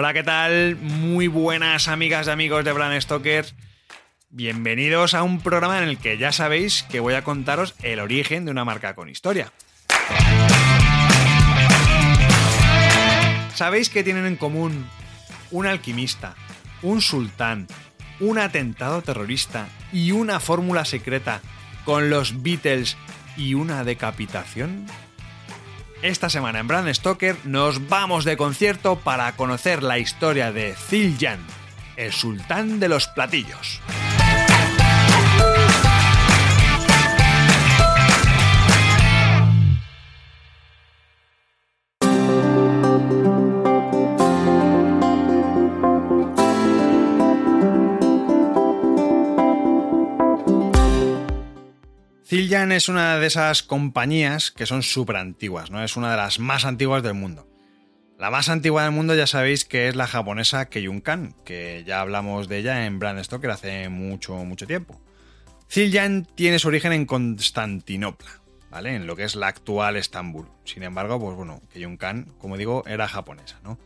Hola, ¿qué tal? Muy buenas amigas y amigos de Brand Stoker. Bienvenidos a un programa en el que ya sabéis que voy a contaros el origen de una marca con historia. ¿Sabéis que tienen en común un alquimista, un sultán, un atentado terrorista y una fórmula secreta con los Beatles y una decapitación? Esta semana en Brand Stoker nos vamos de concierto para conocer la historia de Ziljan, el sultán de los platillos. Es una de esas compañías que son súper antiguas, ¿no? Es una de las más antiguas del mundo. La más antigua del mundo ya sabéis que es la japonesa Keiyunkan, que ya hablamos de ella en Brand Stoker hace mucho, mucho tiempo. Ziljan tiene su origen en Constantinopla, ¿vale? En lo que es la actual Estambul. Sin embargo, pues bueno, Keiyunkan, como digo, era japonesa, ¿no?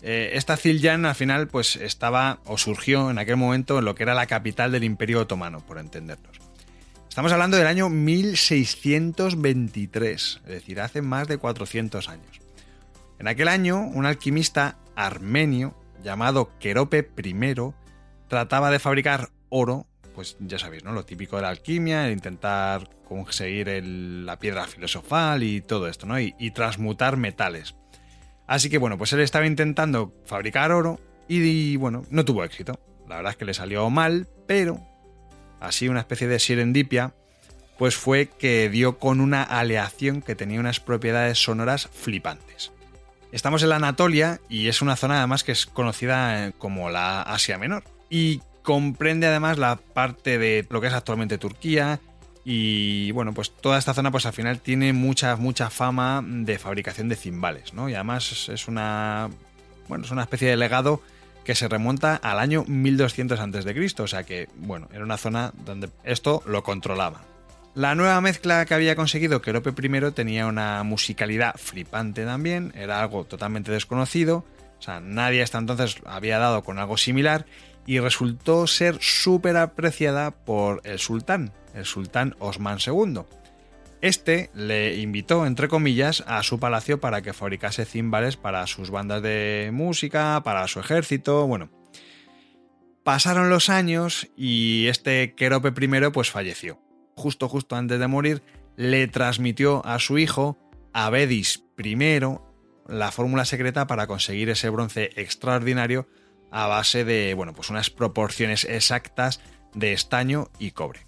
Eh, esta Ziljan al final pues estaba o surgió en aquel momento en lo que era la capital del Imperio Otomano, por entendernos. Estamos hablando del año 1623, es decir, hace más de 400 años. En aquel año, un alquimista armenio llamado Kerope I trataba de fabricar oro, pues ya sabéis, ¿no? Lo típico de la alquimia, el intentar conseguir la piedra filosofal y todo esto, ¿no? Y, y transmutar metales. Así que bueno, pues él estaba intentando fabricar oro y bueno, no tuvo éxito. La verdad es que le salió mal, pero así una especie de serendipia, pues fue que dio con una aleación que tenía unas propiedades sonoras flipantes. Estamos en la Anatolia y es una zona además que es conocida como la Asia Menor y comprende además la parte de lo que es actualmente Turquía y bueno, pues toda esta zona pues al final tiene mucha mucha fama de fabricación de cimbales, ¿no? Y además es una bueno, es una especie de legado que se remonta al año 1200 a.C., o sea que, bueno, era una zona donde esto lo controlaba. La nueva mezcla que había conseguido Kerope I tenía una musicalidad flipante también, era algo totalmente desconocido, o sea, nadie hasta entonces había dado con algo similar y resultó ser súper apreciada por el sultán, el sultán Osman II. Este le invitó, entre comillas, a su palacio para que fabricase címbales para sus bandas de música, para su ejército, bueno. Pasaron los años y este Kerope I pues falleció. Justo, justo antes de morir, le transmitió a su hijo, Abedis I, la fórmula secreta para conseguir ese bronce extraordinario a base de, bueno, pues unas proporciones exactas de estaño y cobre.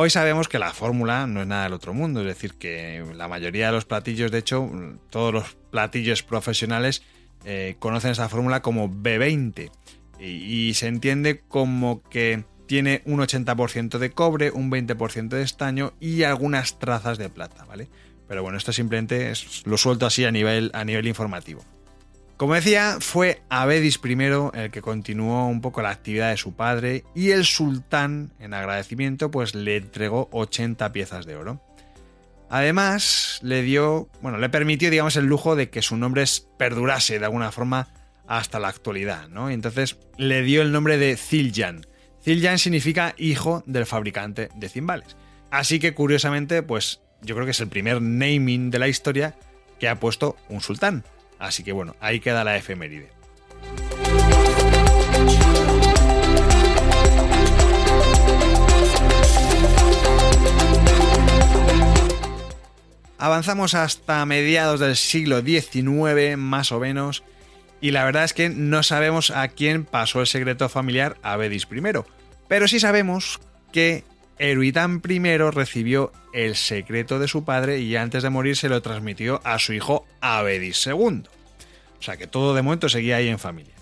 Hoy sabemos que la fórmula no es nada del otro mundo, es decir, que la mayoría de los platillos, de hecho, todos los platillos profesionales eh, conocen esa fórmula como B20 y, se entiende como que tiene un 80% de cobre, un 20% de estaño y algunas trazas de plata, ¿vale? Pero bueno, esto simplemente es, lo suelto así a nivel, a nivel informativo. Como decía, fue Abedis I el que continuó un poco la actividad de su padre y el sultán, en agradecimiento, pues le entregó 80 piezas de oro. Además, le dio, bueno, le permitió, digamos, el lujo de que su nombre perdurase de alguna forma hasta la actualidad, ¿no? Y entonces le dio el nombre de Ziljan. Ziljan significa hijo del fabricante de cimbales. Así que, curiosamente, pues yo creo que es el primer naming de la historia que ha puesto un sultán. Así que bueno, ahí queda la efeméride. Avanzamos hasta mediados del siglo XIX, más o menos, y la verdad es que no sabemos a quién pasó el secreto familiar a Bedis I, pero sí sabemos que Eruitán I recibió el secreto de su padre y antes de morir se lo transmitió a su hijo Abedis II. O sea que todo de momento seguía ahí en familia.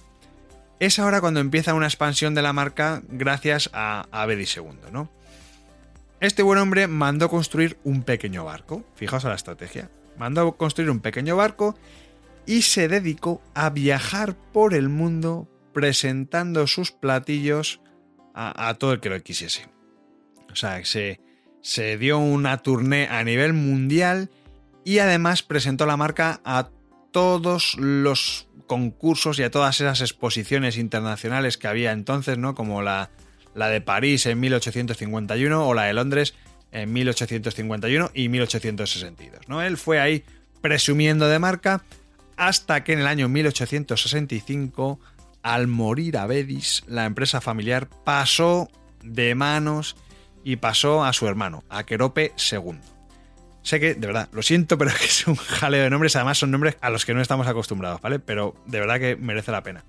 Es ahora cuando empieza una expansión de la marca gracias a Abedis II, ¿no? Este buen hombre mandó construir un pequeño barco, fijaos a la estrategia, mandó construir un pequeño barco y se dedicó a viajar por el mundo presentando sus platillos a, todo el que lo quisiese. O sea, se, se dio una tournée a nivel mundial y además presentó la marca a todos los concursos y a todas esas exposiciones internacionales que había entonces, ¿no? Como la, la de París en 1851 o la de Londres en 1851 y 1862. ¿no? Él fue ahí presumiendo de marca hasta que en el año 1865, al morir Abedis, la empresa familiar pasó de manos y pasó a su hermano, a Querope II. Sé que, de verdad, lo siento, pero es un jaleo de nombres, además son nombres a los que no estamos acostumbrados, ¿vale? Pero de verdad que merece la pena.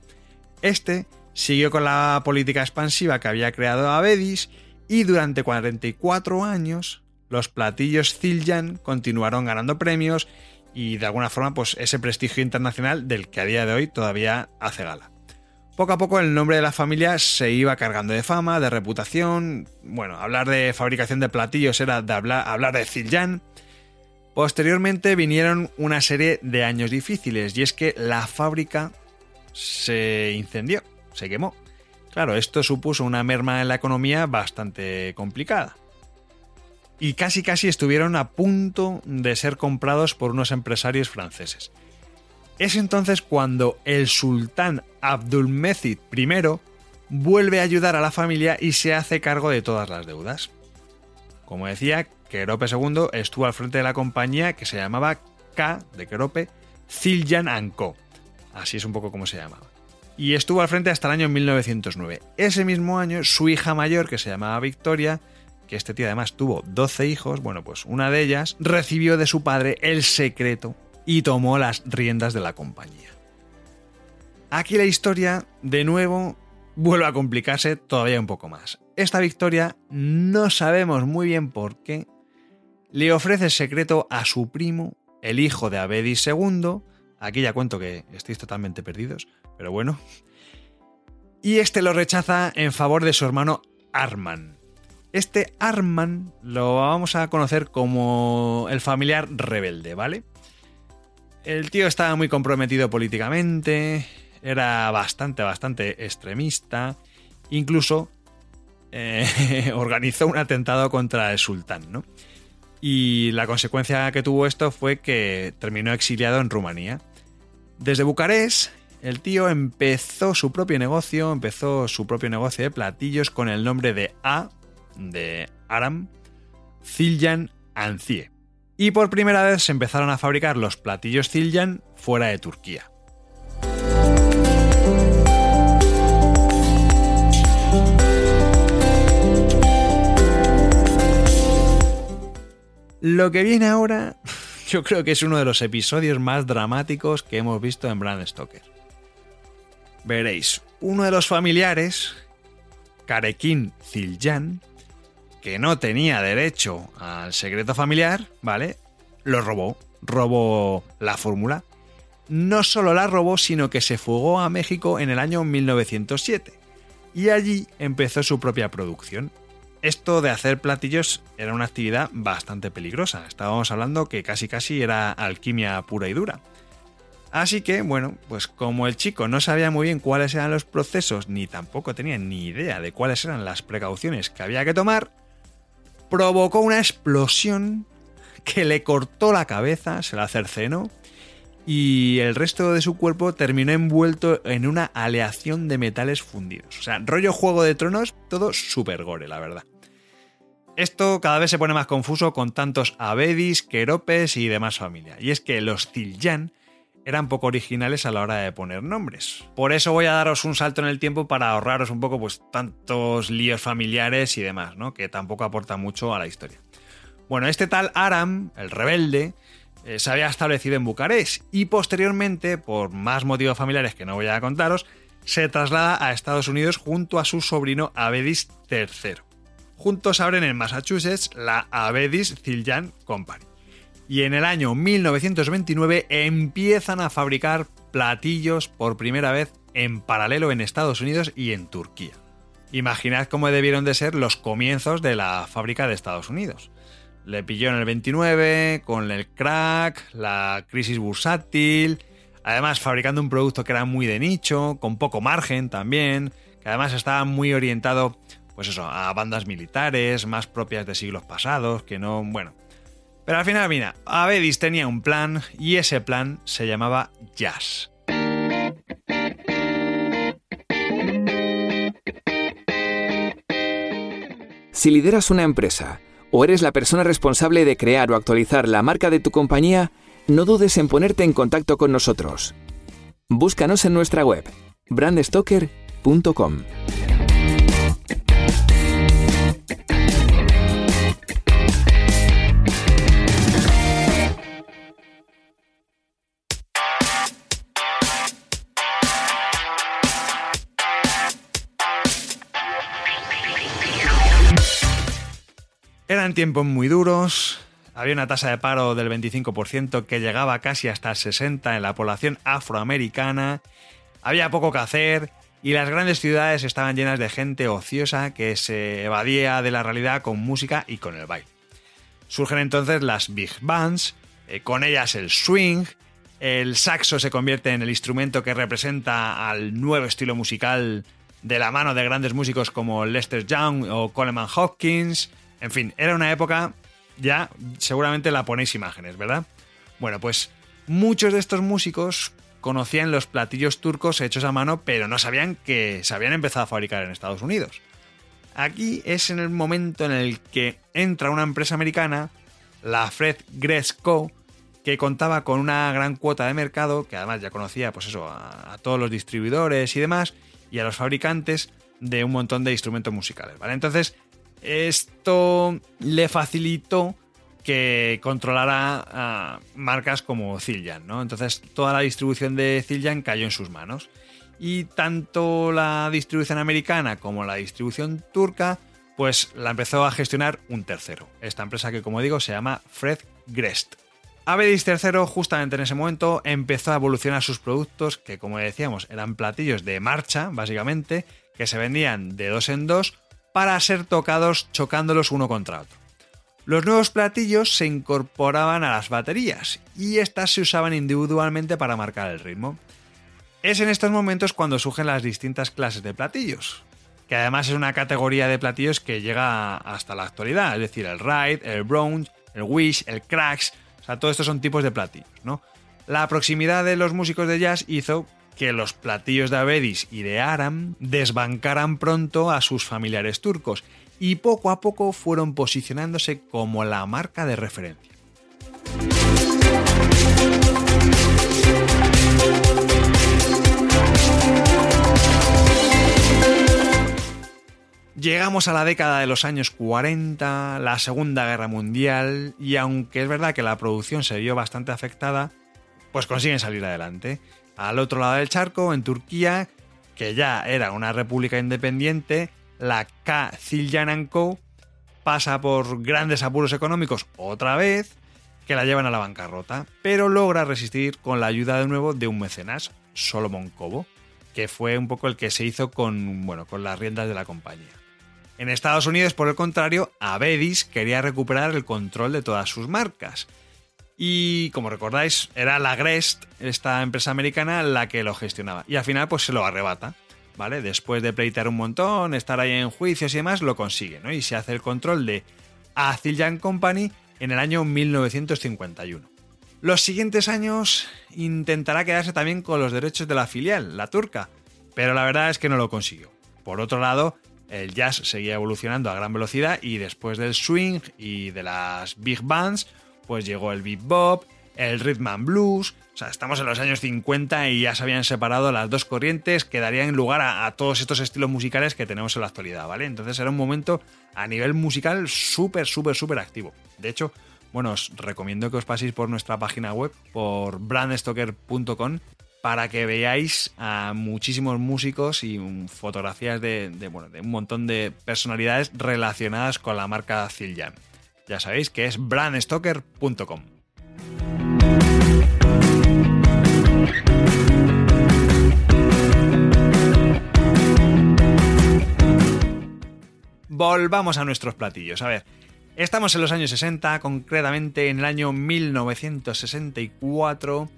Este Siguió con la política expansiva que había creado Abedis y durante 44 años los platillos Ziljan continuaron ganando premios y de alguna forma pues ese prestigio internacional del que a día de hoy todavía hace gala. Poco a poco el nombre de la familia se iba cargando de fama, de reputación. Bueno, hablar de fabricación de platillos era hablar, de Ziljan. Posteriormente vinieron una serie de años difíciles y es que la fábrica se incendió se quemó. Claro, esto supuso una merma en la economía bastante complicada. Y casi casi estuvieron a punto de ser comprados por unos empresarios franceses. Es entonces cuando el sultán Abdulmecid I vuelve a ayudar a la familia y se hace cargo de todas las deudas. Como decía, Kerope II estuvo al frente de la compañía que se llamaba K de Kerope Ziljan Co. Así es un poco como se llamaba y estuvo al frente hasta el año 1909. Ese mismo año, su hija mayor, que se llamaba Victoria, que este tío además tuvo 12 hijos, bueno, pues una de ellas recibió de su padre el secreto y tomó las riendas de la compañía. Aquí la historia, de nuevo, vuelve a complicarse todavía un poco más. Esta Victoria, no sabemos muy bien por qué, le ofrece secreto a su primo, el hijo de Abedis II, aquí ya cuento que estáis totalmente perdidos, pero bueno. Y este lo rechaza en favor de su hermano Arman. Este Arman lo vamos a conocer como el familiar rebelde, ¿vale? El tío estaba muy comprometido políticamente, era bastante, bastante extremista, incluso eh, organizó un atentado contra el sultán, ¿no? Y la consecuencia que tuvo esto fue que terminó exiliado en Rumanía. Desde Bucarest el tío empezó su propio negocio, empezó su propio negocio de platillos con el nombre de A, de Aram, Ziljan Ancie. Y por primera vez se empezaron a fabricar los platillos Ziljan fuera de Turquía. Lo que viene ahora, yo creo que es uno de los episodios más dramáticos que hemos visto en Brand Stoker. Veréis, uno de los familiares, Karekin Ziljan, que no tenía derecho al secreto familiar, ¿vale? Lo robó, robó la fórmula. No solo la robó, sino que se fugó a México en el año 1907 y allí empezó su propia producción. Esto de hacer platillos era una actividad bastante peligrosa. Estábamos hablando que casi casi era alquimia pura y dura. Así que, bueno, pues como el chico no sabía muy bien cuáles eran los procesos, ni tampoco tenía ni idea de cuáles eran las precauciones que había que tomar, provocó una explosión que le cortó la cabeza, se la cercenó, y el resto de su cuerpo terminó envuelto en una aleación de metales fundidos. O sea, rollo Juego de Tronos, todo súper gore, la verdad. Esto cada vez se pone más confuso con tantos Abedis, Queropes y demás familia. Y es que los Ziljan eran poco originales a la hora de poner nombres. Por eso voy a daros un salto en el tiempo para ahorraros un poco pues tantos líos familiares y demás, ¿no? Que tampoco aporta mucho a la historia. Bueno, este tal Aram, el rebelde, eh, se había establecido en Bucarest y posteriormente, por más motivos familiares que no voy a contaros, se traslada a Estados Unidos junto a su sobrino Abedis III. juntos abren en Massachusetts la Avedis Zildjian Company. Y en el año 1929 empiezan a fabricar platillos por primera vez en paralelo en Estados Unidos y en Turquía. Imaginad cómo debieron de ser los comienzos de la fábrica de Estados Unidos. Le pilló en el 29 con el crack, la crisis bursátil, además fabricando un producto que era muy de nicho, con poco margen también, que además estaba muy orientado pues eso, a bandas militares, más propias de siglos pasados, que no, bueno. Pero al final, mira, Avedis tenía un plan y ese plan se llamaba Jazz. Si lideras una empresa o eres la persona responsable de crear o actualizar la marca de tu compañía, no dudes en ponerte en contacto con nosotros. Búscanos en nuestra web, brandstoker.com. tiempos muy duros, había una tasa de paro del 25% que llegaba casi hasta el 60% en la población afroamericana, había poco que hacer y las grandes ciudades estaban llenas de gente ociosa que se evadía de la realidad con música y con el baile. Surgen entonces las big bands, eh, con ellas el swing, el saxo se convierte en el instrumento que representa al nuevo estilo musical de la mano de grandes músicos como Lester Young o Coleman Hopkins, en fin, era una época, ya seguramente la ponéis imágenes, ¿verdad? Bueno, pues muchos de estos músicos conocían los platillos turcos hechos a mano, pero no sabían que se habían empezado a fabricar en Estados Unidos. Aquí es en el momento en el que entra una empresa americana, la Fred Gress Co., que contaba con una gran cuota de mercado, que además ya conocía pues eso, a, a, todos los distribuidores y demás, y a los fabricantes de un montón de instrumentos musicales, ¿vale? Entonces, esto le facilitó que controlara marcas como Zildjian, ¿no? Entonces toda la distribución de Zildjian cayó en sus manos. Y tanto la distribución americana como la distribución turca, pues la empezó a gestionar un tercero. Esta empresa que, como digo, se llama Fred Grest. Avedis III, justamente en ese momento, empezó a evolucionar sus productos, que como decíamos, eran platillos de marcha, básicamente, que se vendían de dos en dos para ser tocados chocándolos uno contra otro. Los nuevos platillos se incorporaban a las baterías y estas se usaban individualmente para marcar el ritmo. Es en estos momentos cuando surgen las distintas clases de platillos, que además es una categoría de platillos que llega hasta la actualidad, es decir, el ride, el bronze, el wish, el cracks, o sea, todos estos son tipos de platillos, ¿no? La proximidad de los músicos de jazz hizo que los platillos de Avedis y de Aram desbancaran pronto a sus familiares turcos y poco a poco fueron posicionándose como la marca de referencia. Llegamos a la década de los años 40, la Segunda Guerra Mundial, y aunque es verdad que la producción se vio bastante afectada, pues consiguen salir adelante. Al otro lado del charco, en Turquía, que ya era una república independiente, la K. Ziljan Co. pasa por grandes apuros económicos otra vez, que la llevan a la bancarrota, pero logra resistir con la ayuda de nuevo de un mecenas, Solomon Kobo, que fue un poco el que se hizo con, bueno, con las riendas de la compañía. En Estados Unidos, por el contrario, Avedis quería recuperar el control de todas sus marcas y como recordáis, era la Grest, esta empresa americana, la que lo gestionaba. Y al final, pues se lo arrebata. ¿Vale? Después de pleitear un montón, estar ahí en juicios y demás, lo consigue, ¿no? Y se hace el control de Aziljan Company en el año 1951. Los siguientes años intentará quedarse también con los derechos de la filial, la turca, pero la verdad es que no lo consiguió. Por otro lado, el jazz seguía evolucionando a gran velocidad y después del swing y de las big bands, pues llegó el bebop, el rhythm and blues, o sea, estamos en los años 50 y ya se habían separado las dos corrientes que darían lugar a, todos estos estilos musicales que tenemos en la actualidad, ¿vale? Entonces era un momento a nivel musical súper, súper, súper activo. De hecho, bueno, os recomiendo que os paséis por nuestra página web, por brandstoker.com, para que veáis a muchísimos músicos y fotografías de, bueno, de un montón de personalidades relacionadas con la marca Zildjian. Ya sabéis que es brandstoker.com. Volvamos a nuestros platillos. A ver, estamos en los años 60, concretamente en el año 1964,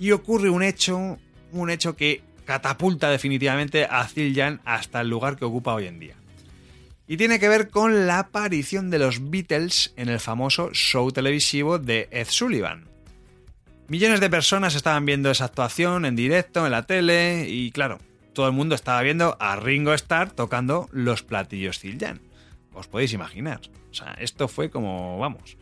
y ocurre un hecho, un hecho que catapulta definitivamente a Zildjian hasta el lugar que ocupa hoy en día. Y tiene que ver con la aparición de los Beatles en el famoso show televisivo de Ed Sullivan. Millones de personas estaban viendo esa actuación en directo, en la tele, y claro, todo el mundo estaba viendo a Ringo Starr tocando los platillos Zildjian. Os podéis imaginar. O sea, esto fue como, vamos,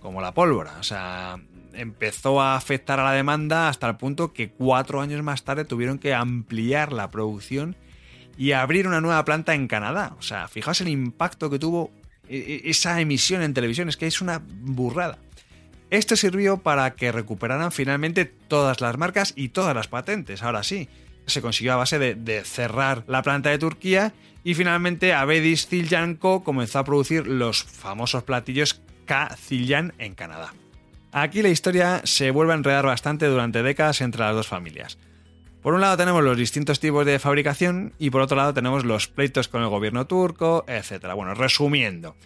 como la pólvora. O sea, empezó a afectar a la demanda hasta el punto que cuatro años más tarde tuvieron que ampliar la producción y abrir una nueva planta en Canadá. O sea, fijaos el impacto que tuvo e, e, esa emisión en televisión, es que es una burrada. Esto sirvió para que recuperaran finalmente todas las marcas y todas las patentes, ahora sí se consiguió a base de, cerrar la planta de Turquía y finalmente Avedis Ziljan Co. comenzó a producir los famosos platillos K. Ziljan en Canadá. Aquí la historia se vuelve a enredar bastante durante décadas entre las dos familias. Por un lado tenemos los distintos tipos de fabricación y por otro lado tenemos los pleitos con el gobierno turco, etc. Bueno, resumiendo,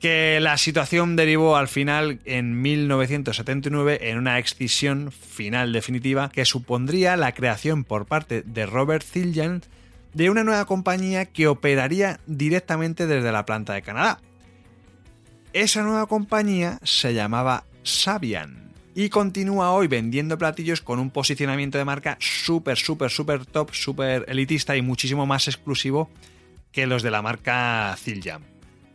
que la situación derivó al final en 1979 en una excisión final definitiva que supondría la creación por parte de Robert Zildjian de una nueva compañía que operaría directamente desde la planta de Canadá. Esa nueva compañía se llamaba Sabian y continúa hoy vendiendo platillos con un posicionamiento de marca súper, súper, súper top, súper elitista y muchísimo más exclusivo que los de la marca Zildjian.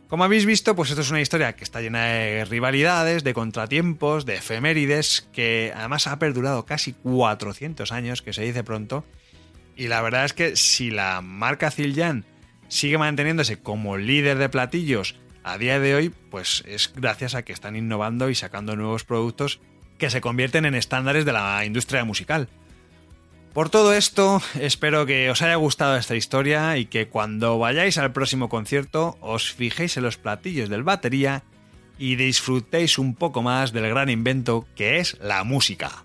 Como habéis visto, pues esto es una historia que está llena de rivalidades, de contratiempos, de efemérides, que además ha perdurado casi 400 años, que se dice pronto. Y la verdad es que si la marca Zildjian sigue manteniéndose como líder de platillos a día de hoy, pues es gracias a que están innovando y sacando nuevos productos que se convierten en estándares de la industria musical. Por todo esto, espero que os haya gustado esta historia y que cuando vayáis al próximo concierto os fijéis en los platillos del batería y disfrutéis un poco más del gran invento que es la música.